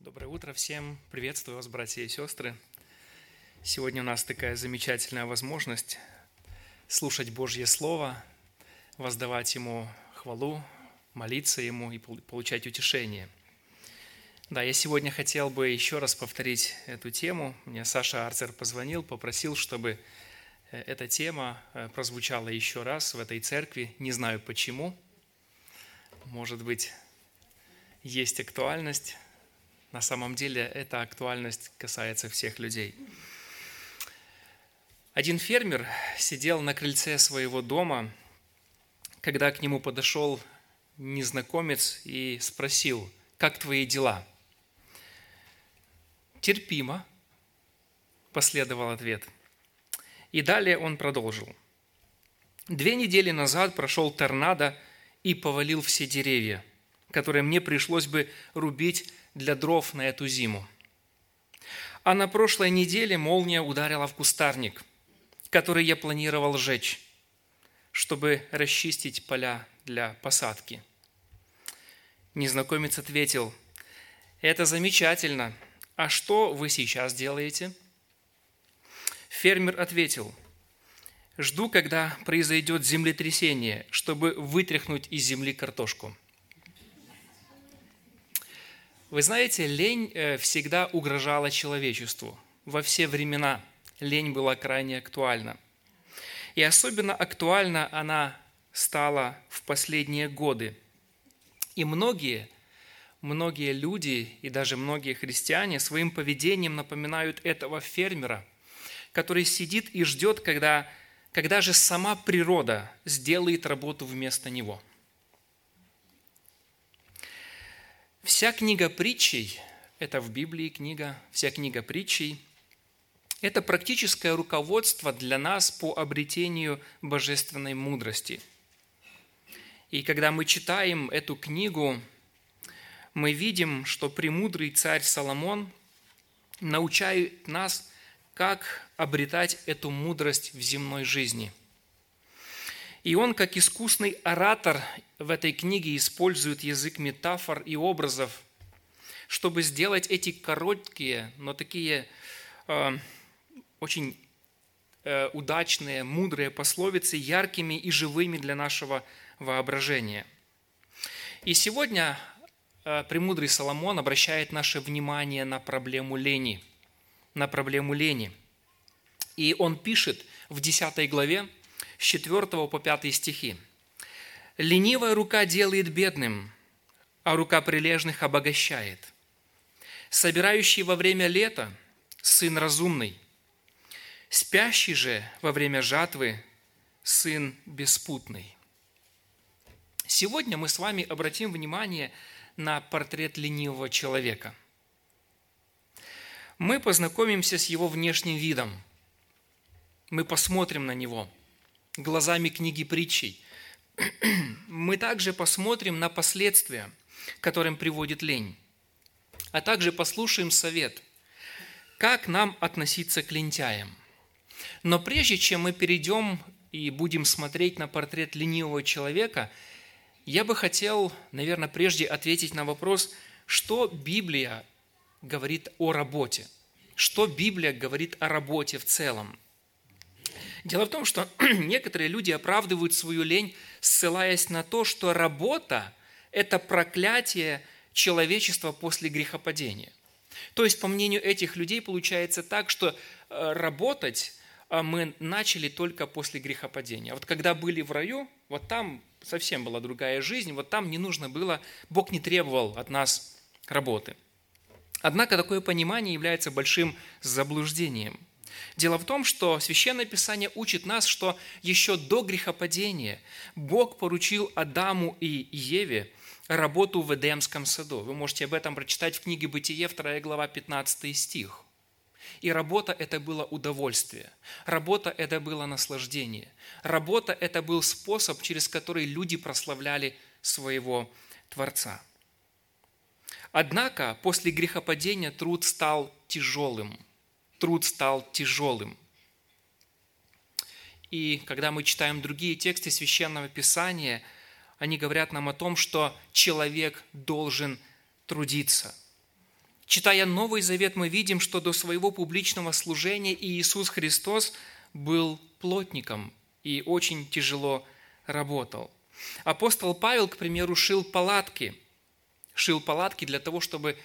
Доброе утро всем. Приветствую вас, братья и сестры. Сегодня у нас такая замечательная возможность слушать Божье Слово, воздавать Ему хвалу, молиться Ему и получать утешение. Да, я сегодня хотел бы еще раз повторить эту тему. Мне Саша Арцер позвонил, попросил, чтобы э, эта тема э, прозвучала еще раз в этой церкви. Не знаю почему. Может быть, есть актуальность. На самом деле эта актуальность касается всех людей. Один фермер сидел на крыльце своего дома, когда к нему подошел незнакомец и спросил, как твои дела? Терпимо, последовал ответ. И далее он продолжил. Две недели назад прошел торнадо и повалил все деревья, которые мне пришлось бы рубить для дров на эту зиму. А на прошлой неделе молния ударила в кустарник, который я планировал сжечь, чтобы расчистить поля для посадки. Незнакомец ответил, «Это замечательно. А что вы сейчас делаете?» Фермер ответил, «Жду, когда произойдет землетрясение, чтобы вытряхнуть из земли картошку». Вы знаете, лень э, всегда угрожала человечеству. Во все времена лень была крайне актуальна. И особенно актуальна она стала в последние годы. И многие, многие люди и даже многие христиане своим поведением напоминают этого фермера, который сидит и ждет, когда, когда же сама природа сделает работу вместо него – Вся книга притчей, это в Библии книга, вся книга притчей, это практическое руководство для нас по обретению божественной мудрости. И когда мы читаем эту книгу, мы видим, что премудрый царь Соломон научает нас, как обретать эту мудрость в земной жизни – и он, как искусный оратор в этой книге, использует язык метафор и образов, чтобы сделать эти короткие, но такие э, очень э, удачные, мудрые пословицы яркими и живыми для нашего воображения. И сегодня э, премудрый Соломон обращает наше внимание на проблему лени. На проблему лени. И он пишет в 10 главе, с 4 по 5 стихи. «Ленивая рука делает бедным, а рука прилежных обогащает. Собирающий во время лета – сын разумный, спящий же во время жатвы – сын беспутный». Сегодня мы с вами обратим внимание на портрет ленивого человека. Мы познакомимся с его внешним видом. Мы посмотрим на него – глазами книги притчей, мы также посмотрим на последствия, которым приводит лень, а также послушаем совет, как нам относиться к лентяям. Но прежде чем мы перейдем и будем смотреть на портрет ленивого человека, я бы хотел, наверное, прежде ответить на вопрос, что Библия говорит о работе, что Библия говорит о работе в целом – Дело в том, что некоторые люди оправдывают свою лень, ссылаясь на то, что работа – это проклятие человечества после грехопадения. То есть, по мнению этих людей, получается так, что э, работать э, мы начали только после грехопадения. Вот когда были в раю, вот там совсем была другая жизнь, вот там не нужно было, Бог не требовал от нас работы. Однако такое понимание является большим заблуждением – Дело в том, что Священное Писание учит нас, что еще до грехопадения Бог поручил Адаму и Еве работу в Эдемском саду. Вы можете об этом прочитать в книге «Бытие», 2 глава, 15 стих. И работа – это было удовольствие. Работа – это было наслаждение. Работа – это был способ, через который люди прославляли своего Творца. Однако после грехопадения труд стал тяжелым – труд стал тяжелым. И когда мы читаем другие тексты Священного Писания, они говорят нам о том, что человек должен трудиться. Читая Новый Завет, мы видим, что до своего публичного служения Иисус Христос был плотником и очень тяжело работал. Апостол Павел, к примеру, шил палатки. Шил палатки для того, чтобы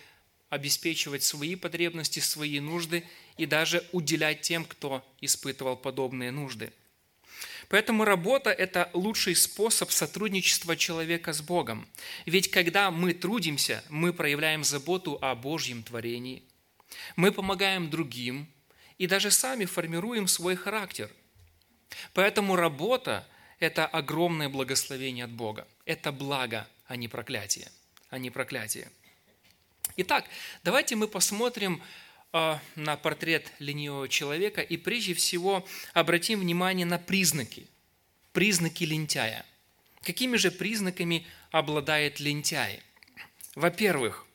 обеспечивать свои потребности, свои нужды и даже уделять тем, кто испытывал подобные нужды. Поэтому работа – это лучший способ сотрудничества человека с Богом. Ведь когда мы трудимся, мы проявляем заботу о Божьем творении, мы помогаем другим и даже сами формируем свой характер. Поэтому работа – это огромное благословение от Бога. Это благо, а не проклятие. А не проклятие. Итак, давайте мы посмотрим а, на портрет ленивого человека и прежде всего обратим внимание на признаки, признаки лентяя. Какими же признаками обладает лентяй? Во-первых,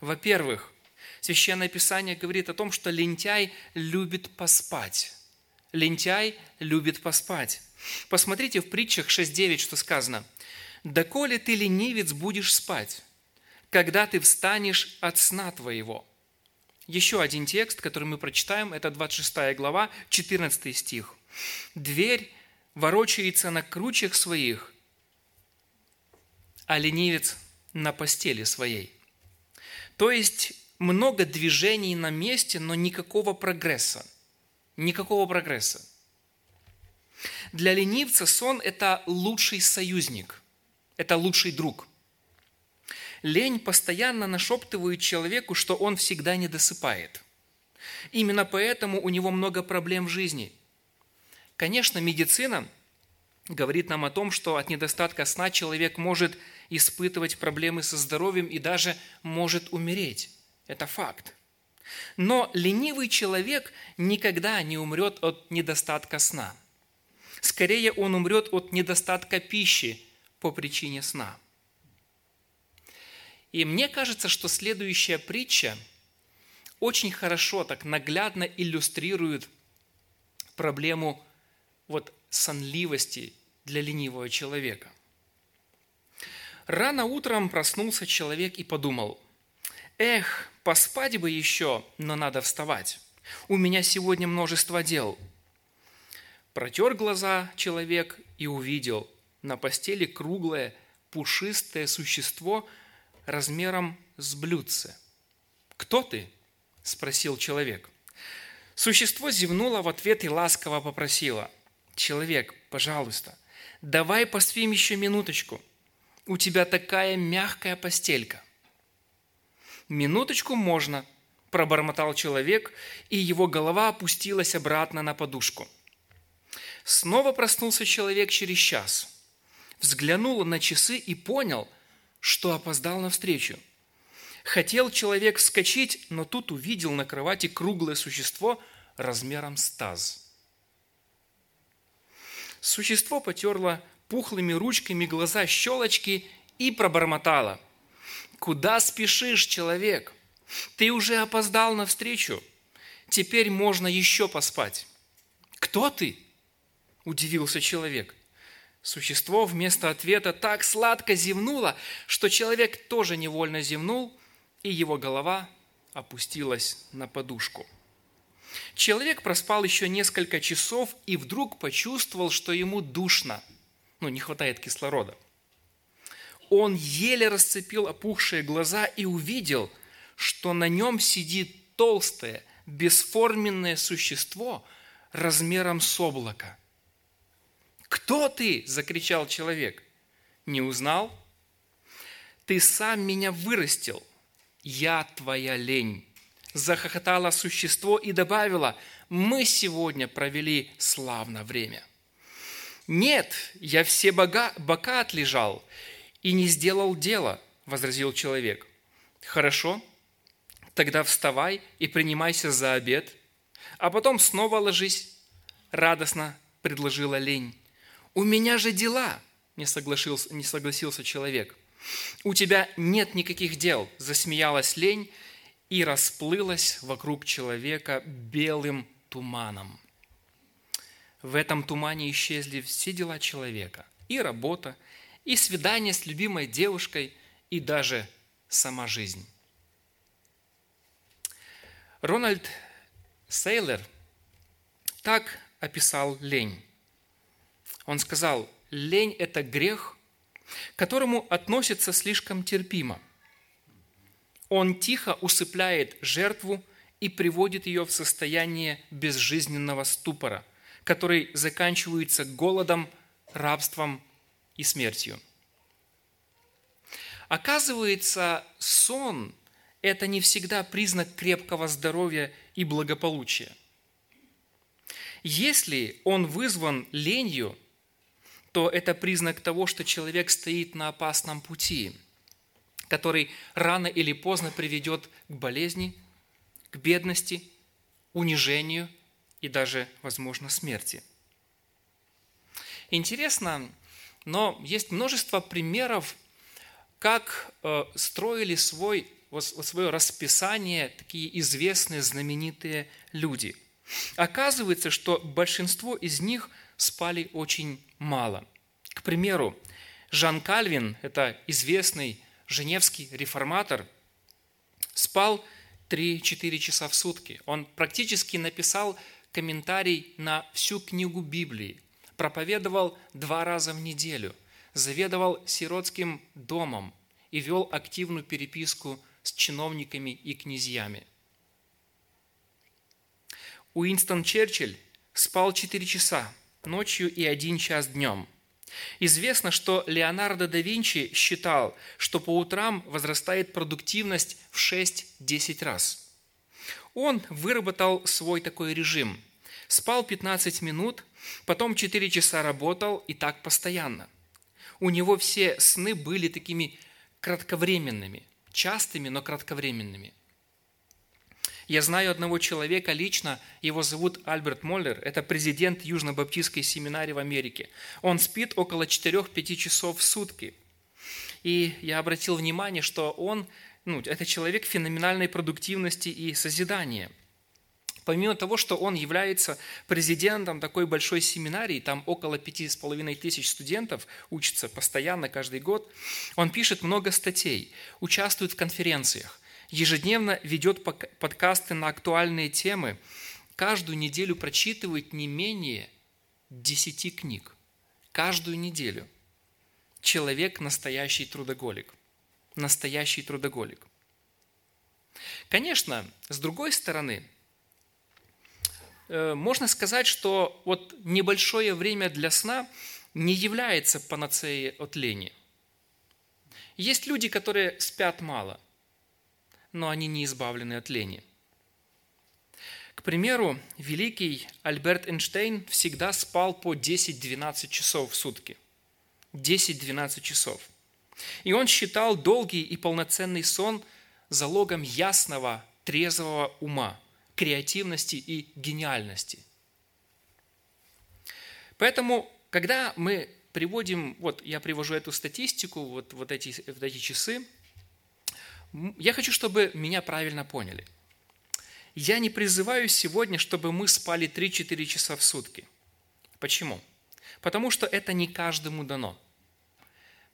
во-первых, Священное Писание говорит о том, что лентяй любит поспать. Лентяй любит поспать. Посмотрите в притчах 6.9, что сказано. «Доколе ты, ленивец, будешь спать, когда ты встанешь от сна твоего». Еще один текст, который мы прочитаем, это 26 глава, 14 стих. «Дверь ворочается на кручах своих, а ленивец на постели своей». То есть много движений на месте, но никакого прогресса. Никакого прогресса. Для ленивца сон – это лучший союзник, это лучший друг – Лень постоянно нашептывает человеку, что он всегда не досыпает. Именно поэтому у него много проблем в жизни. Конечно, медицина говорит нам о том, что от недостатка сна человек может испытывать проблемы со здоровьем и даже может умереть. Это факт. Но ленивый человек никогда не умрет от недостатка сна. Скорее, он умрет от недостатка пищи по причине сна – и мне кажется, что следующая притча очень хорошо, так наглядно иллюстрирует проблему вот сонливости для ленивого человека. Рано утром проснулся человек и подумал, «Эх, поспать бы еще, но надо вставать. У меня сегодня множество дел». Протер глаза человек и увидел на постели круглое, пушистое существо – размером с блюдце. «Кто ты?» – спросил человек. Существо зевнуло в ответ и ласково попросило. «Человек, пожалуйста, давай поспим еще минуточку. У тебя такая мягкая постелька». «Минуточку можно», – пробормотал человек, и его голова опустилась обратно на подушку. Снова проснулся человек через час. Взглянул на часы и понял, что опоздал на встречу. Хотел человек вскочить, но тут увидел на кровати круглое существо размером с таз. Существо потерло пухлыми ручками глаза щелочки и пробормотало. «Куда спешишь, человек? Ты уже опоздал на встречу. Теперь можно еще поспать». «Кто ты?» – удивился человек – Существо вместо ответа так сладко зевнуло, что человек тоже невольно зевнул, и его голова опустилась на подушку. Человек проспал еще несколько часов и вдруг почувствовал, что ему душно, ну, не хватает кислорода. Он еле расцепил опухшие глаза и увидел, что на нем сидит толстое, бесформенное существо размером с облако – «Кто ты?» – закричал человек. «Не узнал? Ты сам меня вырастил. Я твоя лень». Захохотало существо и добавило, «Мы сегодня провели славно время». «Нет, я все бога, бока отлежал и не сделал дела», – возразил человек. «Хорошо, тогда вставай и принимайся за обед, а потом снова ложись», – радостно предложила лень. «У меня же дела!» – не согласился, не согласился человек. «У тебя нет никаких дел!» – засмеялась лень и расплылась вокруг человека белым туманом. В этом тумане исчезли все дела человека, и работа, и свидание с любимой девушкой, и даже сама жизнь. Рональд Сейлер так описал лень. Он сказал, лень – это грех, к которому относится слишком терпимо. Он тихо усыпляет жертву и приводит ее в состояние безжизненного ступора, который заканчивается голодом, рабством и смертью. Оказывается, сон – это не всегда признак крепкого здоровья и благополучия. Если он вызван ленью, то это признак того, что человек стоит на опасном пути, который рано или поздно приведет к болезни, к бедности, унижению и даже, возможно, смерти. Интересно, но есть множество примеров, как э, строили свой, свое расписание такие известные, знаменитые люди. Оказывается, что большинство из них спали очень мало. К примеру, Жан Кальвин, это известный женевский реформатор, спал 3-4 часа в сутки. Он практически написал комментарий на всю книгу Библии, проповедовал два раза в неделю, заведовал сиротским домом и вел активную переписку с чиновниками и князьями. Уинстон Черчилль спал 4 часа ночью и 1 час днем – Известно, что Леонардо да Винчи считал, что по утрам возрастает продуктивность в 6-10 раз. Он выработал свой такой режим. Спал 15 минут, потом 4 часа работал и так постоянно. У него все сны были такими кратковременными, частыми, но кратковременными – я знаю одного человека лично, его зовут Альберт Моллер, это президент Южно-Баптистской семинарии в Америке. Он спит около 4-5 часов в сутки. И я обратил внимание, что он, ну, это человек феноменальной продуктивности и созидания. Помимо того, что он является президентом такой большой семинарии, там около пяти с половиной тысяч студентов учатся постоянно каждый год, он пишет много статей, участвует в конференциях ежедневно ведет подкасты на актуальные темы, каждую неделю прочитывает не менее 10 книг. Каждую неделю. Человек – настоящий трудоголик. Настоящий трудоголик. Конечно, с другой стороны, э, можно сказать, что вот небольшое время для сна не является панацеей от лени. Есть люди, которые спят мало – но они не избавлены от лени. К примеру, великий Альберт Эйнштейн всегда спал по 10-12 часов в сутки. 10-12 часов. И он считал долгий и полноценный сон залогом ясного, трезвого ума, креативности и гениальности. Поэтому, когда мы приводим, вот я привожу эту статистику, вот, вот, эти, вот эти часы, я хочу, чтобы меня правильно поняли. Я не призываю сегодня, чтобы мы спали 3-4 часа в сутки. Почему? Потому что это не каждому дано.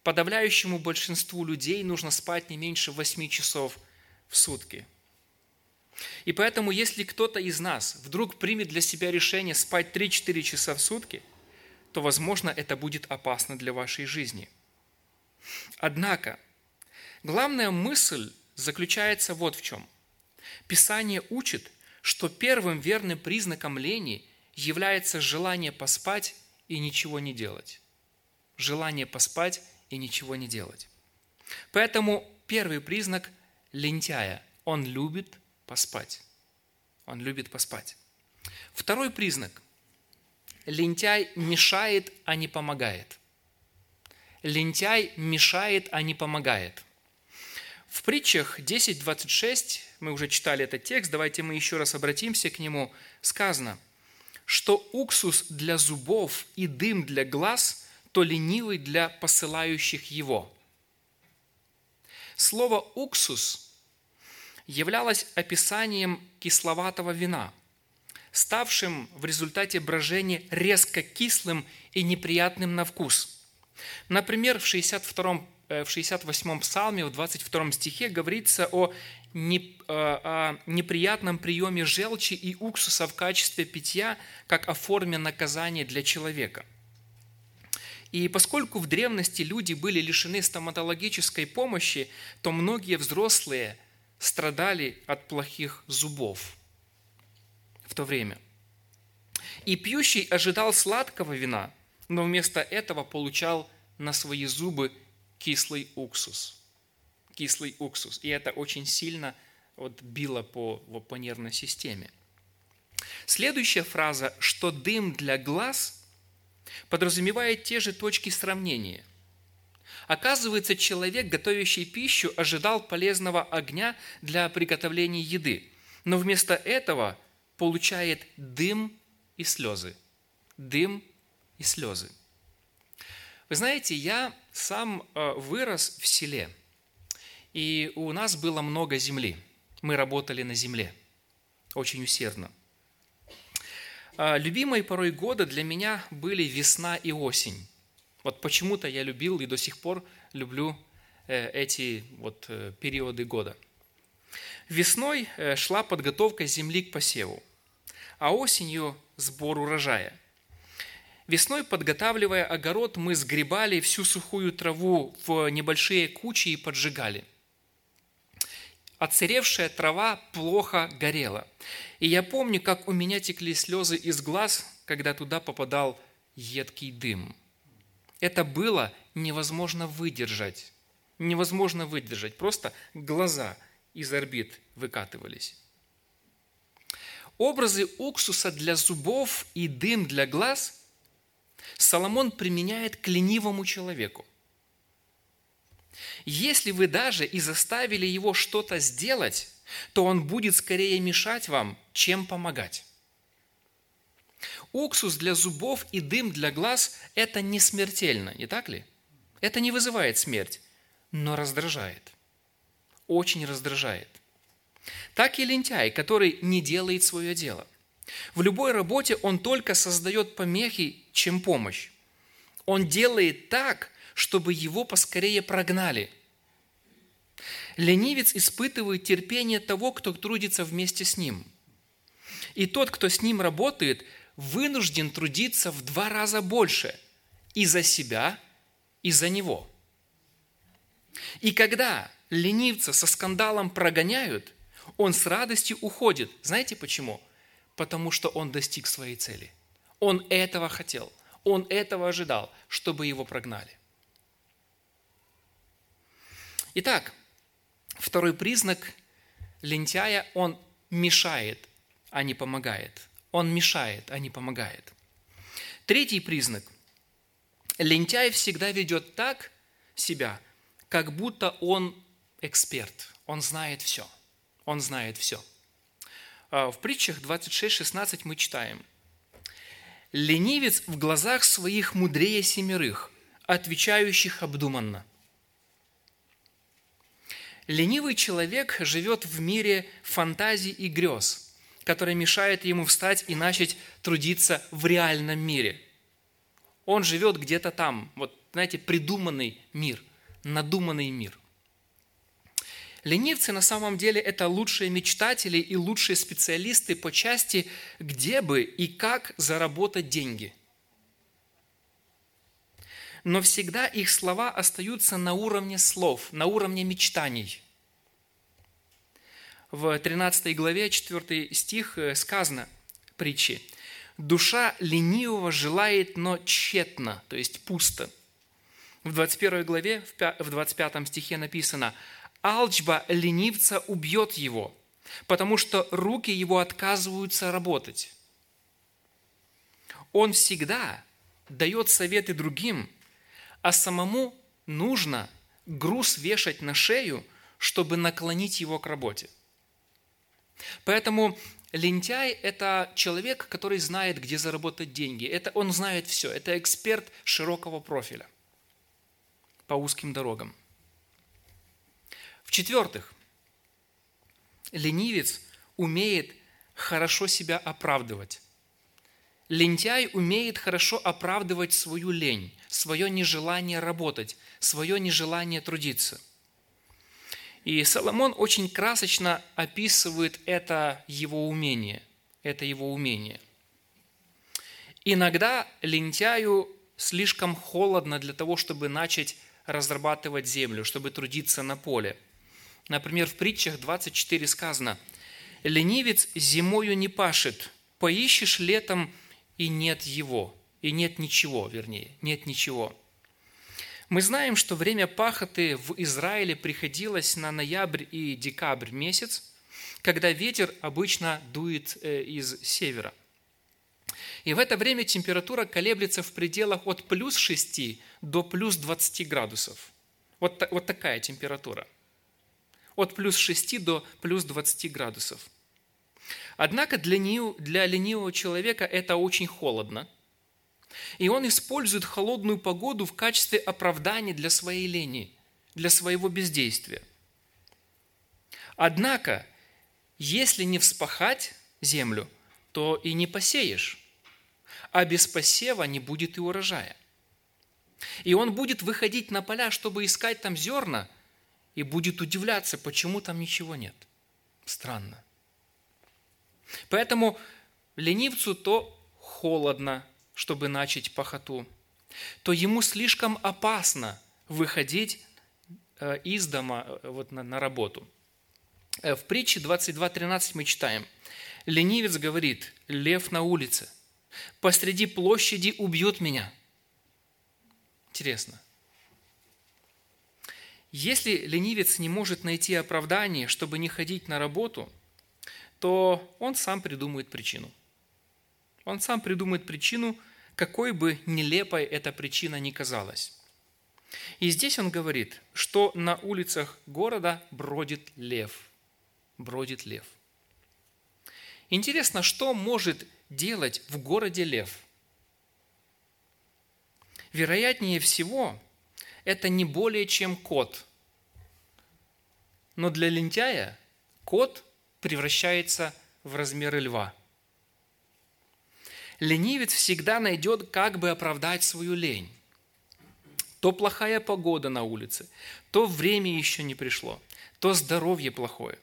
Подавляющему большинству людей нужно спать не меньше 8 часов в сутки. И поэтому, если кто-то из нас вдруг примет для себя решение спать 3-4 часа в сутки, то, возможно, это будет опасно для вашей жизни. Однако, Главная мысль заключается вот в чем. Писание учит, что первым верным признаком лени является желание поспать и ничего не делать. Желание поспать и ничего не делать. Поэтому первый признак лентяя – он любит поспать. Он любит поспать. Второй признак – лентяй мешает, а не помогает. Лентяй мешает, а не помогает – в притчах 10.26, мы уже читали этот текст, давайте мы еще раз обратимся к нему, сказано, что уксус для зубов и дым для глаз, то ленивый для посылающих его. Слово «уксус» являлось описанием кисловатого вина, ставшим в результате брожения резко кислым и неприятным на вкус. Например, в 62 в 68-м псалме, в 22 стихе говорится о неприятном приеме желчи и уксуса в качестве питья, как о форме наказания для человека. И поскольку в древности люди были лишены стоматологической помощи, то многие взрослые страдали от плохих зубов в то время. И пьющий ожидал сладкого вина, но вместо этого получал на свои зубы кислый уксус. Кислый уксус. И это очень сильно вот било по, по нервной системе. Следующая фраза, что дым для глаз – подразумевает те же точки сравнения. Оказывается, человек, готовящий пищу, ожидал полезного огня для приготовления еды, но вместо этого получает дым и слезы. Дым и слезы. Вы знаете, я сам э, вырос в селе, и у нас было много земли. Мы работали на земле очень усердно – а, любимые порой годы для меня были весна и осень. Вот почему-то я любил и до сих пор люблю э, эти вот э, периоды года. Весной шла подготовка земли к посеву, а осенью сбор урожая. Весной, подготавливая огород, мы сгребали всю сухую траву в небольшие кучи и поджигали отсыревшая трава плохо горела. И я помню, как у меня текли слезы из глаз, когда туда попадал едкий дым. Это было невозможно выдержать. Невозможно выдержать. Просто глаза из орбит выкатывались. Образы уксуса для зубов и дым для глаз Соломон применяет к ленивому человеку. Если вы даже и заставили его что-то сделать, то он будет скорее мешать вам, чем помогать. Уксус для зубов и дым для глаз – это не смертельно, не так ли? Это не вызывает смерть, но раздражает. Очень раздражает. Так и лентяй, который не делает свое дело. В любой работе он только создает помехи, чем помощь. Он делает так, чтобы его поскорее прогнали. Ленивец испытывает терпение того, кто трудится вместе с ним. И тот, кто с ним работает, вынужден трудиться в два раза больше и за себя, и за него. И когда ленивца со скандалом прогоняют, он с радостью уходит. Знаете почему? Потому что он достиг своей цели. Он этого хотел. Он этого ожидал, чтобы его прогнали. Итак, второй признак лентяя, он мешает, а не помогает. Он мешает, а не помогает. Третий признак. Лентяй всегда ведет так себя, как будто он эксперт, он знает все. Он знает все. А, в притчах 26.16 мы читаем. «Ленивец в глазах своих мудрее семерых, отвечающих обдуманно». Ленивый человек живет в мире фантазий и грез, который мешает ему встать и начать трудиться в реальном мире. Он живет где-то там, вот, знаете, придуманный мир, надуманный мир. Ленивцы на самом деле это лучшие мечтатели и лучшие специалисты по части, где бы и как заработать деньги. Но всегда их слова остаются на уровне слов, на уровне мечтаний в 13 главе, 4 стих э, сказано притчи. «Душа ленивого желает, но тщетно», то есть пусто. В 21 главе, в 25 стихе написано «Алчба ленивца убьет его, потому что руки его отказываются работать». Он всегда дает советы другим, а самому нужно груз вешать на шею, чтобы наклонить его к работе – Поэтому лентяй – это человек, который знает, где заработать деньги. Это, он знает все. Это эксперт широкого профиля по узким дорогам. В-четвертых, ленивец умеет хорошо себя оправдывать. Лентяй умеет хорошо оправдывать свою лень, свое нежелание работать, свое нежелание трудиться. И Соломон очень красочно описывает это его умение. Это его умение. Иногда лентяю слишком холодно для того, чтобы начать разрабатывать землю, чтобы трудиться на поле. Например, в притчах 24 сказано, «Ленивец зимою не пашет, поищешь летом, и нет его, и нет ничего, вернее, нет ничего». Мы знаем, что время пахоты в Израиле приходилось на ноябрь и декабрь месяц, когда ветер обычно дует э, из севера. И в это время температура колеблется в пределах от плюс 6 до плюс 20 градусов. Вот, вот такая температура. От плюс 6 до плюс 20 градусов. Однако для, нее, для ленивого человека это очень холодно. И он использует холодную погоду в качестве оправдания для своей лени, для своего бездействия. Однако, если не вспахать землю, то и не посеешь а без посева не будет и урожая. И он будет выходить на поля, чтобы искать там зерна, и будет удивляться, почему там ничего нет. Странно. Поэтому ленивцу то холодно, чтобы начать пахоту, то ему слишком опасно выходить э, из дома э, вот на, на работу. Э, в притче 22.13 мы читаем. Ленивец говорит, лев на улице – посреди площади убьют меня. Интересно. Если ленивец не может найти оправдание, чтобы не ходить на работу, то он сам придумает причину. Он сам придумает причину, какой бы нелепой эта причина ни казалась. И здесь он говорит, что на улицах города бродит лев. Бродит лев. Интересно, что может делать в городе лев? Вероятнее всего, это не более чем кот. Но для лентяя кот превращается в размеры льва. Ленивец всегда найдет, как бы оправдать свою лень. То плохая погода на улице, то время еще не пришло, то здоровье плохое.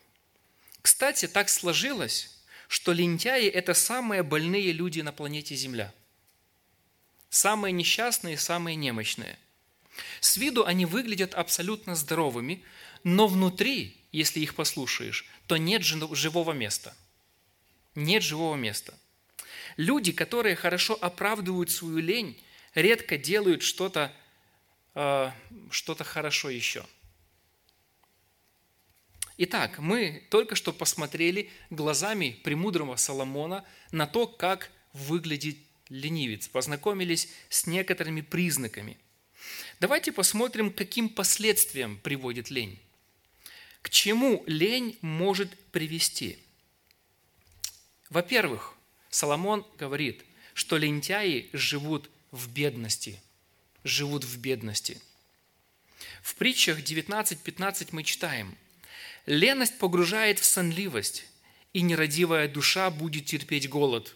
Кстати, так сложилось, что лентяи – это самые больные люди на планете Земля. Самые несчастные, самые немощные. С виду они выглядят абсолютно здоровыми, но внутри, если их послушаешь, то нет живого места. Нет живого места. Люди, которые хорошо оправдывают свою лень, редко делают что-то э, что хорошо еще – Итак, мы только что посмотрели глазами премудрого Соломона на то, как выглядит ленивец, познакомились с некоторыми признаками. Давайте посмотрим, каким последствиям приводит лень. К чему лень может привести? Во-первых, Соломон говорит, что лентяи живут в бедности. Живут в бедности. В притчах 19.15 мы читаем – Леность погружает в сонливость, и нерадивая душа будет терпеть голод.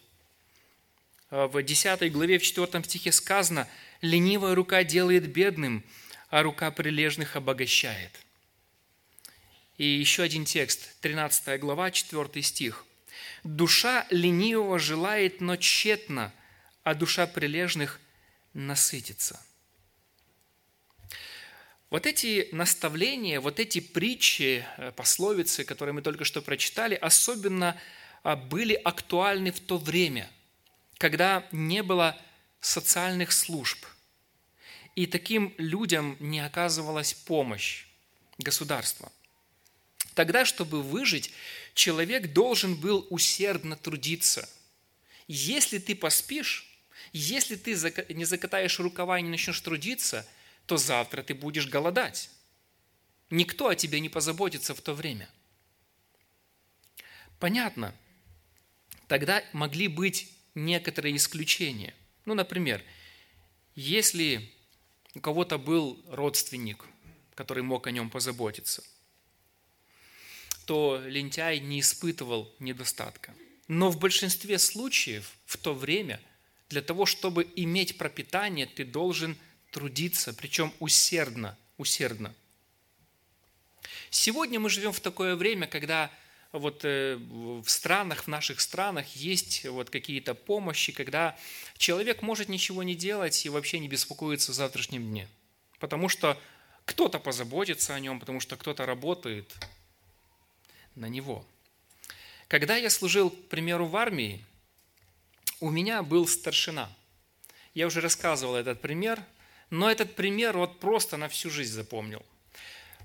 А в 10 главе, в 4 стихе сказано, «Ленивая рука делает бедным, а рука прилежных обогащает». И еще один текст, 13 глава, 4 стих. «Душа ленивого желает, но тщетно, а душа прилежных насытится». Вот эти наставления, вот эти притчи, э, пословицы, которые мы только что прочитали, особенно а, были актуальны в то время, когда не было социальных служб, и таким людям не оказывалась помощь государства. Тогда, чтобы выжить, человек должен был усердно трудиться. Если ты поспишь, если ты не закатаешь рукава и не начнешь трудиться – то завтра ты будешь голодать. Никто о тебе не позаботится в то время. Понятно. Тогда могли быть некоторые исключения. Ну, например, если у кого-то был родственник, который мог о нем позаботиться, то лентяй не испытывал недостатка. Но в большинстве случаев в то время Для того, чтобы иметь пропитание, ты должен трудиться, причем усердно, усердно. Сегодня мы живем в такое время, когда вот э, в странах, в наших странах есть вот какие-то помощи, когда человек может ничего не делать и вообще не беспокоиться о завтрашнем дне. Потому что кто-то позаботится о нем, потому что кто-то работает на него. Когда я служил, к примеру, в армии, у меня был старшина. Я уже рассказывал этот пример, но этот пример вот просто на всю жизнь запомнил.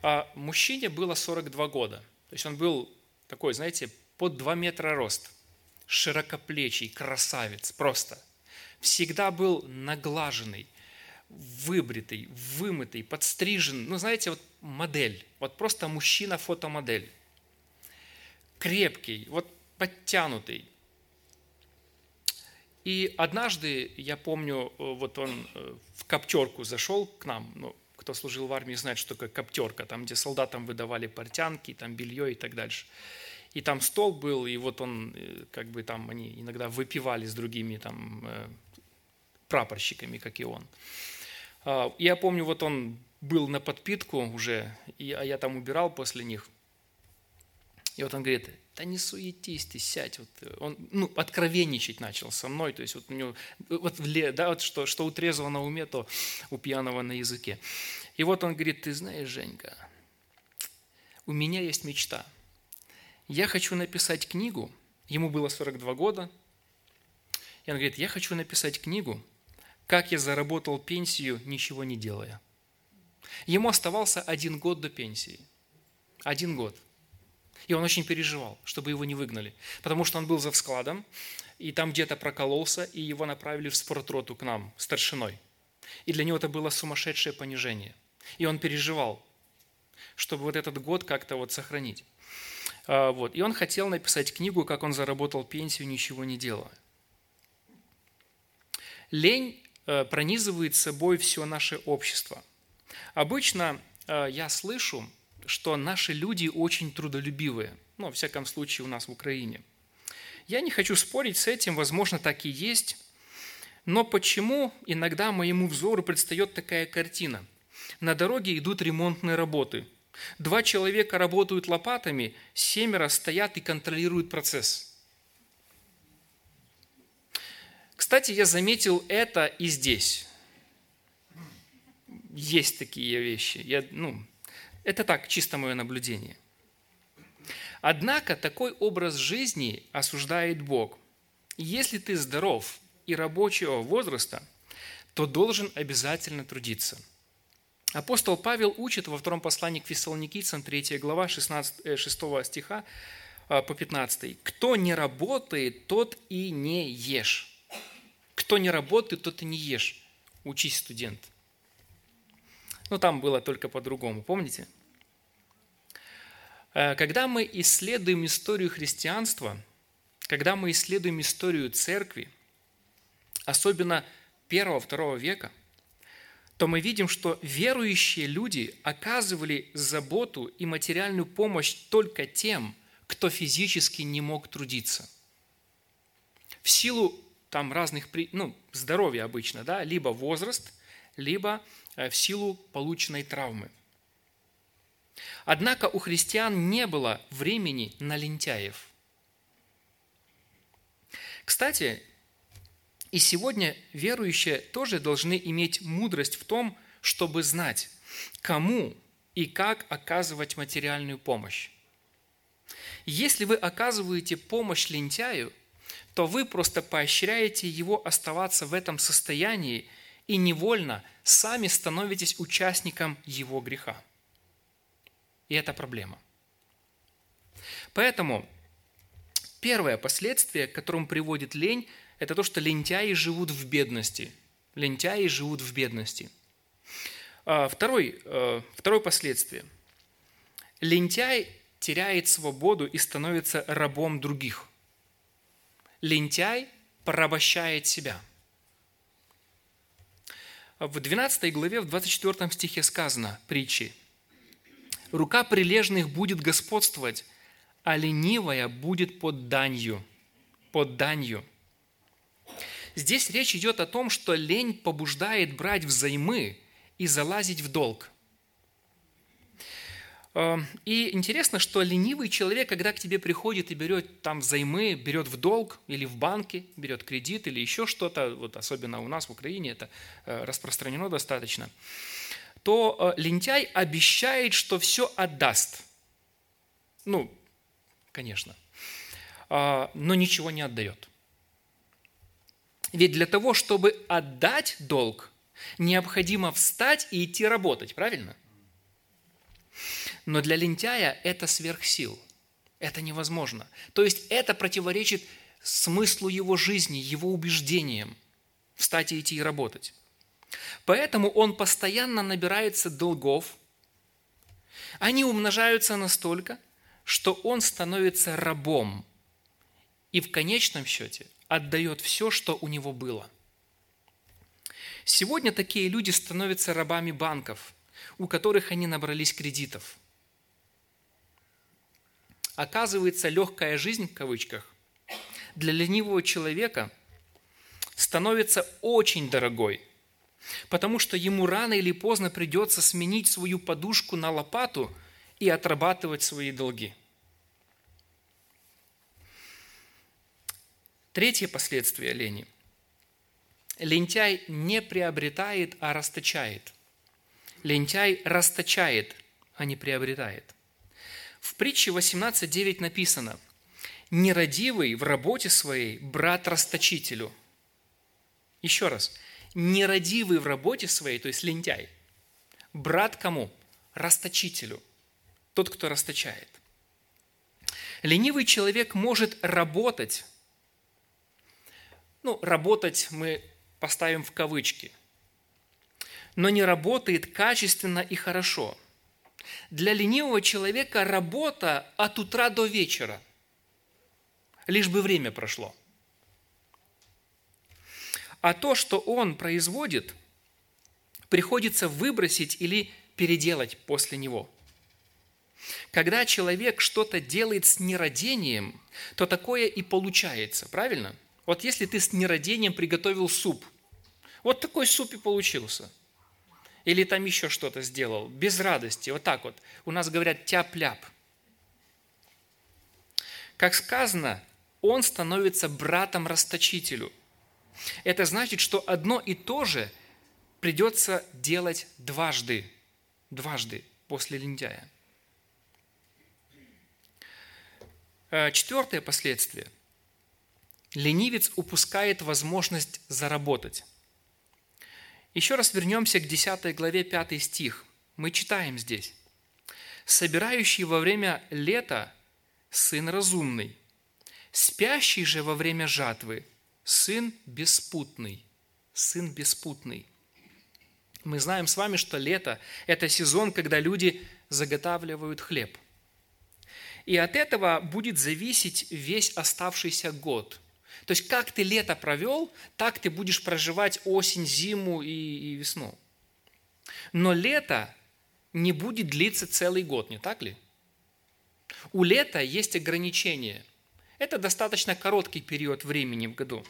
А мужчине было 42 года. То есть он был такой, знаете, под 2 метра рост, широкоплечий, красавец, просто. Всегда был наглаженный, выбритый, вымытый, подстрижен. Ну, знаете, вот модель, вот просто мужчина-фотомодель. Крепкий, вот подтянутый. И однажды, я помню, вот он э, в коптерку зашел к нам, ну, кто служил в армии, знает, что такое коптерка, там, где солдатам выдавали портянки, там, белье и так дальше. И там стол был, и вот он, э, как бы там они иногда выпивали с другими там э, прапорщиками, как и он. А, я помню, вот он был на подпитку уже, и, а я там убирал после них. И вот он говорит, да не суетись ты, сядь. Вот он ну, откровенничать начал со мной, то есть вот у него, вот, да, вот что, что у трезвого на уме, то у пьяного на языке. И вот он говорит, ты знаешь, Женька, у меня есть мечта – я хочу написать книгу, ему было 42 года, и он говорит, я хочу написать книгу, как я заработал пенсию, ничего не делая. Ему оставался один год до пенсии. Один год. И он очень переживал, чтобы его не выгнали. Потому что он был за складом, и там где-то прокололся, и его направили в спортроту к нам, старшиной. И для него это было сумасшедшее понижение. И он переживал, чтобы вот этот год как-то вот сохранить. А, вот. И он хотел написать книгу, как он заработал пенсию, ничего не делая. Лень э, пронизывает собой все наше общество. Обычно э, я слышу, что наши люди очень трудолюбивые, ну, во всяком случае, у нас в Украине. Я не хочу спорить с этим, возможно, так и есть, но почему иногда моему взору предстает такая картина? На дороге идут ремонтные работы – Два человека работают лопатами, семеро стоят и контролируют процесс. Кстати, я заметил это и здесь. Есть такие вещи. Я, ну, это так, чисто мое наблюдение. Однако такой образ жизни осуждает Бог. Если ты здоров и рабочего возраста, то должен обязательно трудиться – Апостол Павел учит во втором послании к фессалоникийцам, 3 глава, 16, 6 э, стиха э, по 15. «Кто не работает, тот и не ешь». Кто не работает, тот и не ешь. Учись, студент. Ну, там было только по-другому, помните? Э, когда мы исследуем историю христианства, когда мы исследуем историю церкви, особенно первого-второго века, то мы видим, что верующие люди оказывали заботу и материальную помощь только тем, кто физически не мог трудиться. В силу там разных, ну, здоровья обычно, да, либо возраст, либо э, в силу полученной травмы. Однако у христиан не было времени на лентяев. Кстати, и сегодня верующие тоже должны иметь мудрость в том, чтобы знать, кому и как оказывать материальную помощь. Если вы оказываете помощь лентяю, то вы просто поощряете его оставаться в этом состоянии и невольно сами становитесь участником его греха. И это проблема. Поэтому первое последствие, к которому приводит лень – это то, что лентяи живут в бедности. Лентяи живут в бедности. А, второй, э, второе последствие. Лентяй теряет свободу и становится рабом других. Лентяй порабощает себя. В 12 главе, в 24 стихе сказано притчи. «Рука прилежных будет господствовать, а ленивая будет под данью». Под данью. Здесь речь идет о том, что лень побуждает брать взаймы и залазить в долг. Эм, и интересно, что ленивый человек, когда к тебе приходит и берет там взаймы, берет в долг или в банке, берет кредит или еще что-то, вот особенно у нас в Украине это э, распространено достаточно, то э, лентяй обещает, что все отдаст. Ну, конечно. А, но ничего не отдает. Ведь для того, чтобы отдать долг, необходимо встать и идти работать, правильно? Но для лентяя это сверхсил. Это невозможно. То есть это противоречит смыслу его жизни, его убеждениям. Встать и идти и работать. Поэтому он постоянно набирается долгов. Они умножаются настолько, что он становится рабом. И в конечном счете – отдает все, что у него было. Сегодня такие люди становятся рабами банков, у которых они набрались кредитов. Оказывается, легкая жизнь, в кавычках, для ленивого человека становится очень дорогой, потому что ему рано или поздно придется сменить свою подушку на лопату и отрабатывать свои долги – Третье последствие лени. Лентяй не приобретает, а расточает. Лентяй расточает, а не приобретает. В притче 18.9 написано «Нерадивый в работе своей брат расточителю». Еще раз. Нерадивый в работе своей, то есть лентяй. Брат кому? Расточителю. Тот, кто расточает. Ленивый человек может работать, ну, работать мы поставим в кавычки, но не работает качественно и хорошо. Для ленивого человека работа от утра до вечера, лишь бы время прошло. А то, что он производит, приходится выбросить или переделать после него. Когда человек что-то делает с нерадением, то такое и получается, правильно? – вот если ты с нерадением приготовил суп, вот такой суп и получился. Или там еще что-то сделал, без радости, вот так вот. У нас говорят тяп-ляп. Как сказано, он становится братом-расточителю. Это значит, что одно и то же придется делать дважды. Дважды после лентяя. Э, четвертое последствие – ленивец упускает возможность заработать. Еще раз вернемся к 10 главе 5 стих. Мы читаем здесь. «Собирающий во время лета – сын разумный, спящий же во время жатвы – сын беспутный». Сын беспутный. Мы знаем с вами, что лето – это сезон, когда люди заготавливают хлеб. И от этого будет зависеть весь оставшийся год – то есть как ты лето провел, так ты будешь проживать осень, зиму и, и весну. Но лето не будет длиться целый год, не так ли? У лета есть ограничения. Это достаточно короткий период времени в году.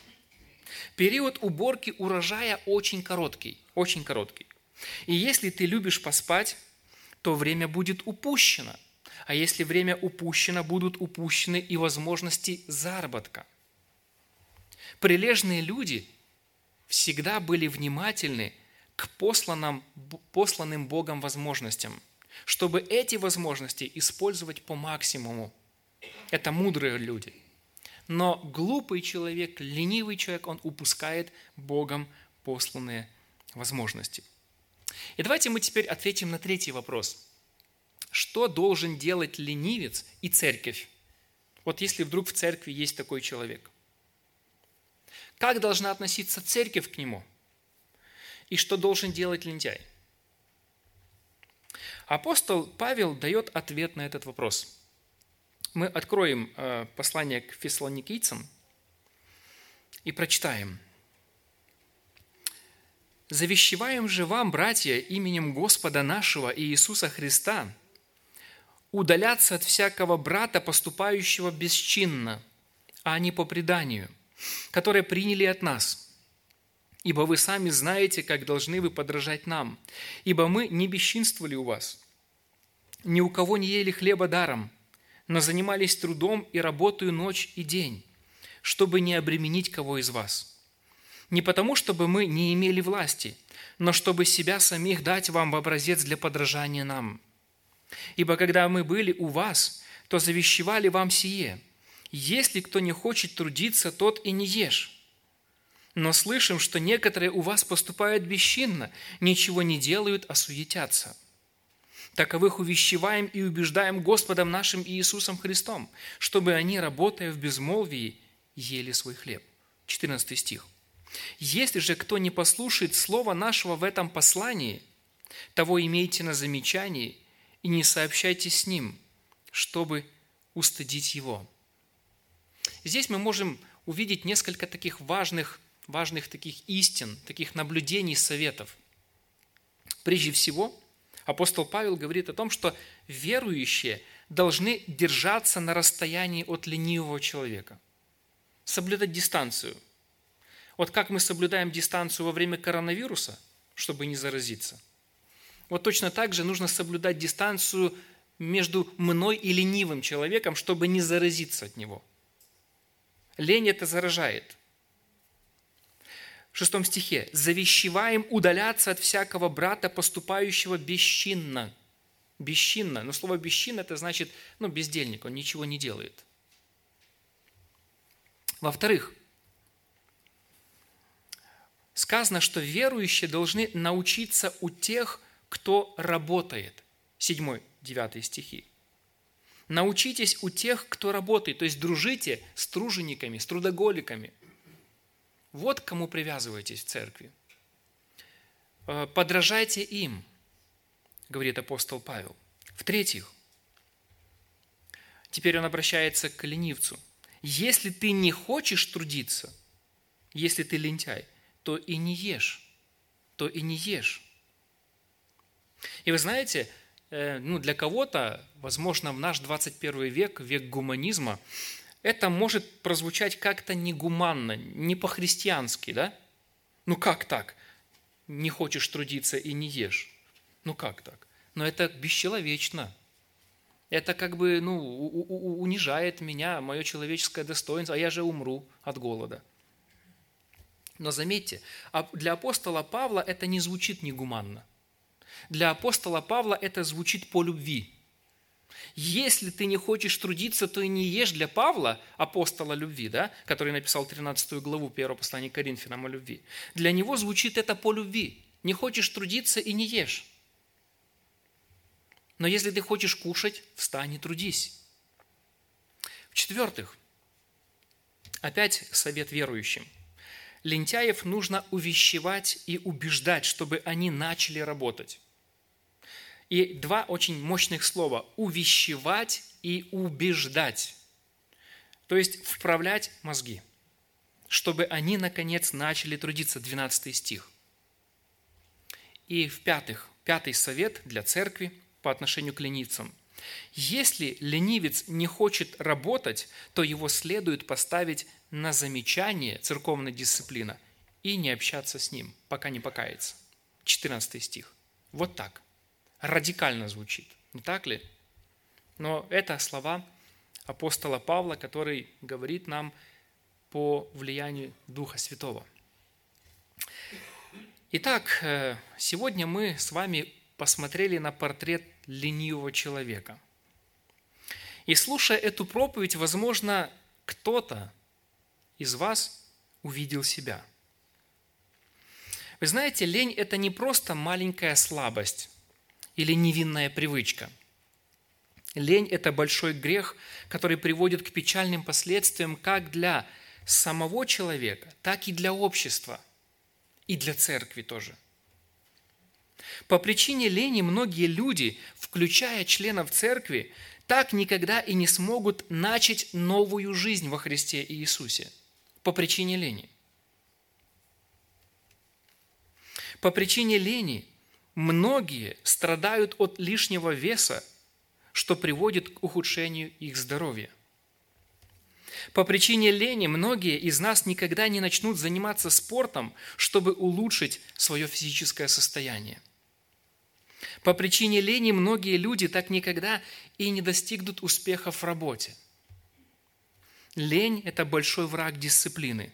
Период уборки урожая очень короткий, очень короткий. И если ты любишь поспать, то время будет упущено. А если время упущено, будут упущены и возможности заработка – Прилежные люди всегда были внимательны к посланным, посланным Богом возможностям, чтобы эти возможности использовать по максимуму. Это мудрые люди. Но глупый человек, ленивый человек, он упускает Богом посланные возможности. И давайте мы теперь ответим на третий вопрос. Что должен делать ленивец и церковь? Вот если вдруг в церкви есть такой человек – как должна относиться церковь к нему? И что должен делать лентяй? Апостол Павел дает ответ на этот вопрос. Мы откроем э, послание к фессалоникийцам и прочитаем. «Завещеваем же вам, братья, именем Господа нашего Иисуса Христа, удаляться от всякого брата, поступающего бесчинно, а не по преданию – которые приняли от нас, ибо вы сами знаете, как должны вы подражать нам, ибо мы не бесчинствовали у вас, ни у кого не ели хлеба даром, но занимались трудом и работаю ночь и день, чтобы не обременить кого из вас. Не потому, чтобы мы не имели власти, но чтобы себя самих дать вам в образец для подражания нам. Ибо когда мы были у вас, то завещевали вам сие. Если кто не хочет трудиться, тот и не ешь. Но слышим, что некоторые у вас поступают бесчинно, ничего не делают, а суетятся. Таковых увещеваем и убеждаем Господом нашим Иисусом Христом, чтобы они, работая в безмолвии, ели свой хлеб. 14 стих. Если же кто не послушает слова нашего в этом послании, того имейте на замечании и не сообщайте с ним, чтобы устыдить его. Здесь мы можем увидеть несколько таких важных, важных таких истин, таких наблюдений, советов. Прежде всего, апостол Павел говорит о том, что верующие должны держаться на расстоянии от ленивого человека, соблюдать дистанцию – вот как мы соблюдаем дистанцию во время коронавируса, чтобы не заразиться. Вот точно так же нужно соблюдать дистанцию между мной и ленивым человеком, чтобы не заразиться от него. Лень это заражает. В шестом стихе. «Завещеваем удаляться от всякого брата, поступающего бесчинно». Бесчинно. Но слово «бесчинно» это значит, ну, бездельник, он ничего не делает. Во-вторых, сказано, что верующие должны научиться у тех, кто работает. 7-9 стихи. Научитесь у тех, кто работает, то есть дружите с тружениками, с трудоголиками. Вот к кому привязываетесь в церкви. Э, подражайте им, говорит апостол Павел. В-третьих, теперь он обращается к ленивцу. Если ты не хочешь трудиться, если ты лентяй – то и не ешь, то и не ешь. И вы знаете, э, ну, для кого-то, возможно, в наш 21 век, век гуманизма, это может прозвучать как-то негуманно, не по-христиански, да? Ну как так? Не хочешь трудиться и не ешь. Ну как так? Но это бесчеловечно. Это как бы ну, унижает меня, мое человеческое достоинство, а я же умру от голода. Но заметьте, а для апостола Павла это не звучит негуманно. Для апостола Павла это звучит по любви. Если ты не хочешь трудиться, то и не ешь для Павла, апостола любви, да, который написал 13 главу 1 послания Коринфянам о любви. Для него звучит это по любви. Не хочешь трудиться и не ешь. Но если ты хочешь кушать, встань и трудись. В-четвертых, опять совет верующим – лентяев нужно увещевать и убеждать, чтобы они начали работать. И два очень мощных слова – увещевать и убеждать. То есть вправлять мозги, чтобы они, наконец, начали трудиться. 12 стих. И в-пятых, пятый совет для церкви по отношению к ленивцам. Если ленивец не хочет работать, то его следует поставить на замечание церковной дисциплины и не общаться с ним, пока не покается. 14 стих. Вот так. Радикально звучит. Не так ли? Но это слова апостола Павла, который говорит нам по влиянию Духа Святого. Итак, э, сегодня мы с вами посмотрели на портрет ленивого человека. И слушая эту проповедь, возможно, кто-то из вас увидел себя. Вы знаете, лень – это не просто маленькая слабость или невинная привычка. Лень – это большой грех, который приводит к печальным последствиям как для самого человека, так и для общества, и для церкви тоже. По причине лени многие люди, включая членов церкви, так никогда и не смогут начать новую жизнь во Христе Иисусе – по причине лени. По причине лени многие страдают от лишнего веса, что приводит к ухудшению их здоровья. По причине лени многие из нас никогда не начнут заниматься спортом, чтобы улучшить свое физическое состояние. По причине лени многие люди так никогда и не достигнут успеха в работе. Лень – это большой враг дисциплины.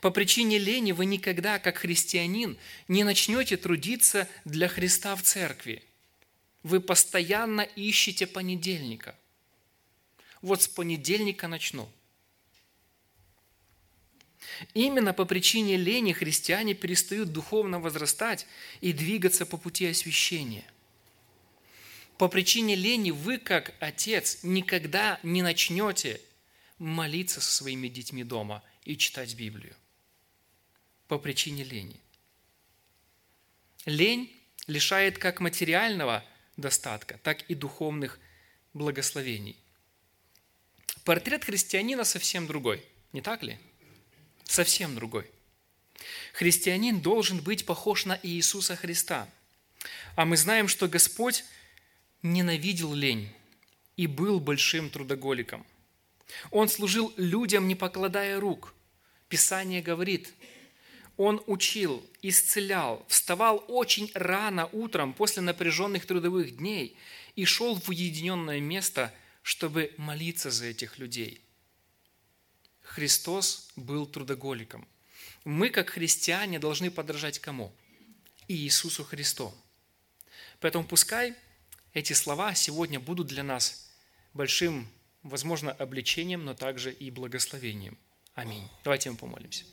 По причине лени вы никогда, как христианин, не начнете трудиться для Христа в церкви. Вы постоянно ищете понедельника. Вот с понедельника начну. Именно по причине лени христиане перестают духовно возрастать и двигаться по пути освящения. По причине лени вы, как отец, никогда не начнете молиться со своими детьми дома и читать Библию. По причине лени. Лень лишает как материального достатка, так и духовных благословений. Портрет христианина совсем другой, не так ли? Совсем другой. Христианин должен быть похож на Иисуса Христа. А мы знаем, что Господь ненавидел лень и был большим трудоголиком. Он служил людям, не покладая рук. Писание говорит, он учил, исцелял, вставал очень рано утром после напряженных трудовых дней и шел в уединенное место, чтобы молиться за этих людей. Христос был трудоголиком. Мы, как христиане, должны подражать кому? Иисусу Христу. Поэтому пускай эти слова сегодня будут для нас большим, возможно, обличением, но также и благословением. Аминь. Давайте мы помолимся.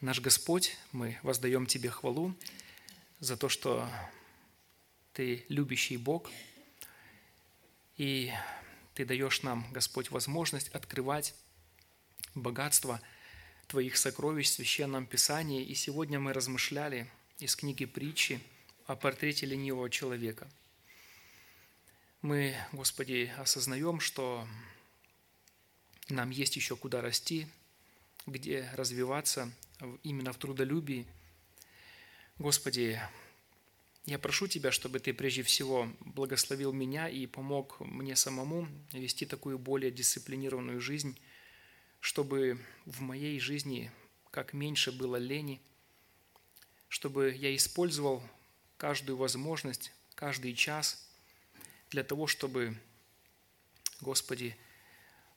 Наш Господь, мы воздаем Тебе хвалу за то, что Ты любящий Бог, и Ты даешь нам, Господь, возможность открывать богатство Твоих сокровищ в Священном Писании. И сегодня мы размышляли из книги притчи о портрете ленивого человека. Мы, Господи, осознаем, что нам есть еще куда расти, где развиваться – именно в трудолюбии. Господи, я прошу Тебя, чтобы Ты прежде всего благословил меня и помог мне самому вести такую более дисциплинированную жизнь, чтобы в моей жизни как меньше было лени, чтобы я использовал каждую возможность, каждый час для того, чтобы, Господи,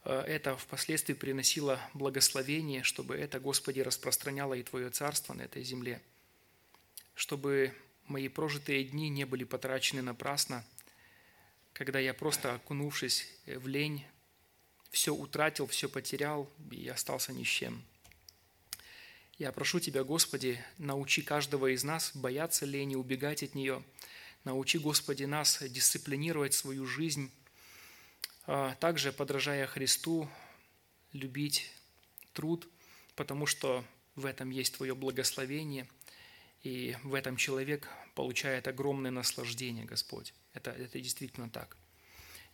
Э, это впоследствии приносило благословение, чтобы это, Господи, распространяло и Твое Царство на этой земле, чтобы мои прожитые дни не были потрачены напрасно, когда я просто, окунувшись в лень, все утратил, все потерял и остался ни с чем. Я прошу Тебя, Господи, научи каждого из нас бояться лени, убегать от нее. Научи, Господи, нас дисциплинировать свою жизнь, а, также, подражая Христу, любить труд, потому что в этом есть Твое благословение, и в этом человек получает огромное наслаждение, Господь. Это, это действительно так.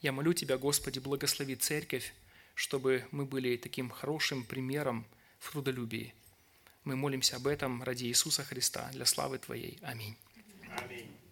Я молю Тебя, Господи, благослови церковь, чтобы мы были таким хорошим примером в трудолюбии. Мы молимся об этом ради Иисуса Христа, для славы Твоей. Аминь. Аминь.